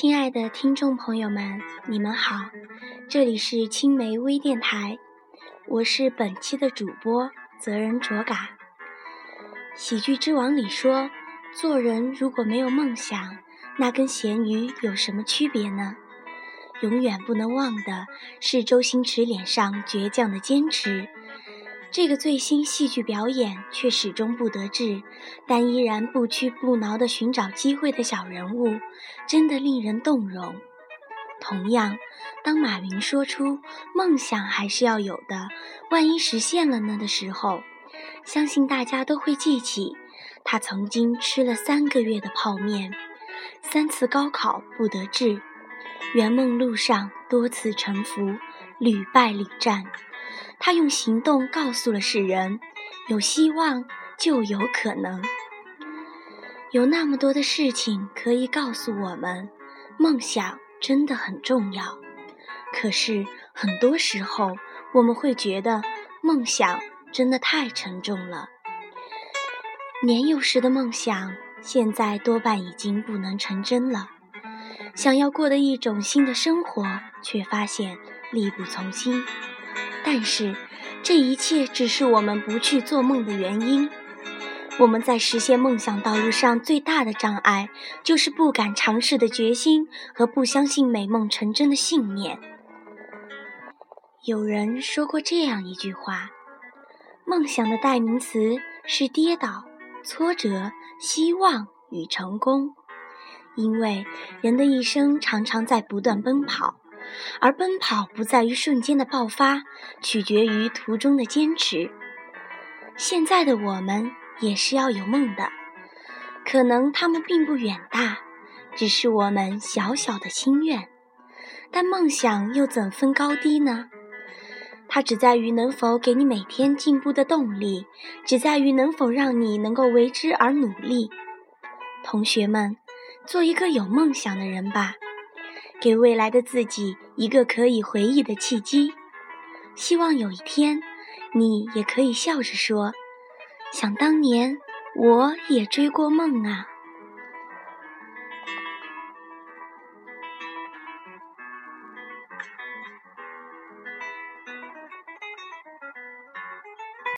亲爱的听众朋友们，你们好，这里是青梅微电台，我是本期的主播泽仁卓嘎。喜剧之王里说，做人如果没有梦想，那跟咸鱼有什么区别呢？永远不能忘的是周星驰脸上倔强的坚持。这个最新戏剧表演却始终不得志，但依然不屈不挠地寻找机会的小人物，真的令人动容。同样，当马云说出“梦想还是要有的，万一实现了呢”的时候，相信大家都会记起他曾经吃了三个月的泡面，三次高考不得志，圆梦路上多次沉浮，屡败屡战。他用行动告诉了世人：有希望就有可能。有那么多的事情可以告诉我们，梦想真的很重要。可是很多时候，我们会觉得梦想真的太沉重了。年幼时的梦想，现在多半已经不能成真了。想要过的一种新的生活，却发现力不从心。但是，这一切只是我们不去做梦的原因。我们在实现梦想道路上最大的障碍，就是不敢尝试的决心和不相信美梦成真的信念。有人说过这样一句话：梦想的代名词是跌倒、挫折、希望与成功，因为人的一生常常在不断奔跑。而奔跑不在于瞬间的爆发，取决于途中的坚持。现在的我们也是要有梦的，可能他们并不远大，只是我们小小的心愿。但梦想又怎分高低呢？它只在于能否给你每天进步的动力，只在于能否让你能够为之而努力。同学们，做一个有梦想的人吧。给未来的自己一个可以回忆的契机，希望有一天，你也可以笑着说：“想当年，我也追过梦啊。”